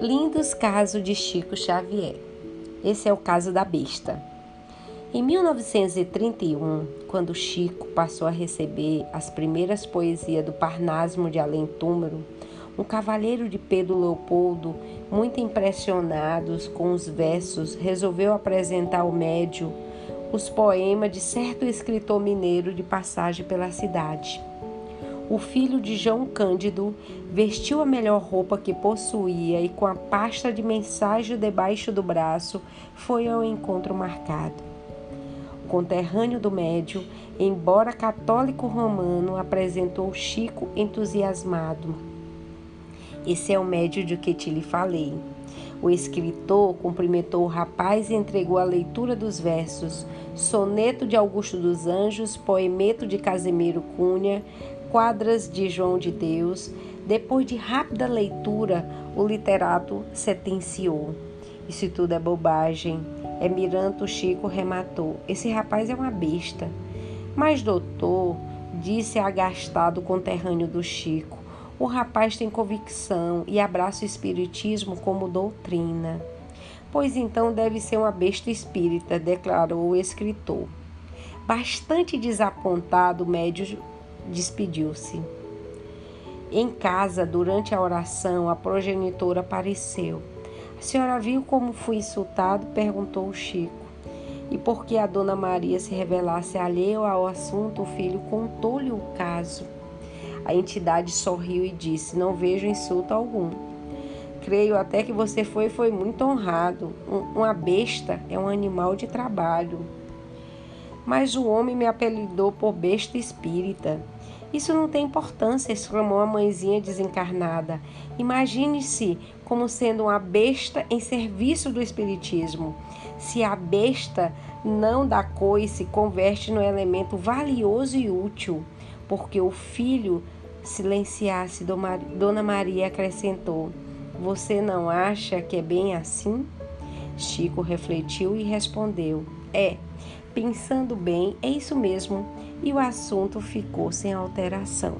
Lindos casos de Chico Xavier. Esse é o caso da besta. Em 1931, quando Chico passou a receber as primeiras poesias do Parnasmo de Além Túmero, um cavalheiro de Pedro Leopoldo, muito impressionado com os versos, resolveu apresentar ao médio os poemas de certo escritor mineiro de passagem pela cidade o filho de João Cândido vestiu a melhor roupa que possuía e, com a pasta de mensagem debaixo do braço, foi ao encontro marcado. O conterrâneo do médio, embora católico romano, apresentou Chico entusiasmado. Esse é o médio de que te lhe falei. O escritor cumprimentou o rapaz e entregou a leitura dos versos, soneto de Augusto dos Anjos, poemeto de Casimiro Cunha, quadras de João de Deus. Depois de rápida leitura, o literato sentenciou: Isso tudo é bobagem. É Miranto Chico rematou: Esse rapaz é uma besta. Mas, doutor, disse agastado conterrâneo do Chico, o rapaz tem convicção e abraça o espiritismo como doutrina. Pois então deve ser uma besta espírita, declarou o escritor. Bastante desapontado, o médio despediu-se. Em casa, durante a oração, a progenitora apareceu. A senhora viu como fui insultado? perguntou o Chico. E porque a dona Maria se revelasse alheio ao assunto, o filho contou-lhe o caso. A entidade sorriu e disse: Não vejo insulto algum. Creio até que você foi foi muito honrado. Um, uma besta é um animal de trabalho. Mas o homem me apelidou por besta espírita. Isso não tem importância, exclamou a mãezinha desencarnada. Imagine-se como sendo uma besta em serviço do Espiritismo. Se a besta não dá cor se converte no elemento valioso e útil, porque o filho silenciasse, Dona Maria acrescentou: Você não acha que é bem assim? Chico refletiu e respondeu: É, pensando bem, é isso mesmo e o assunto ficou sem alteração.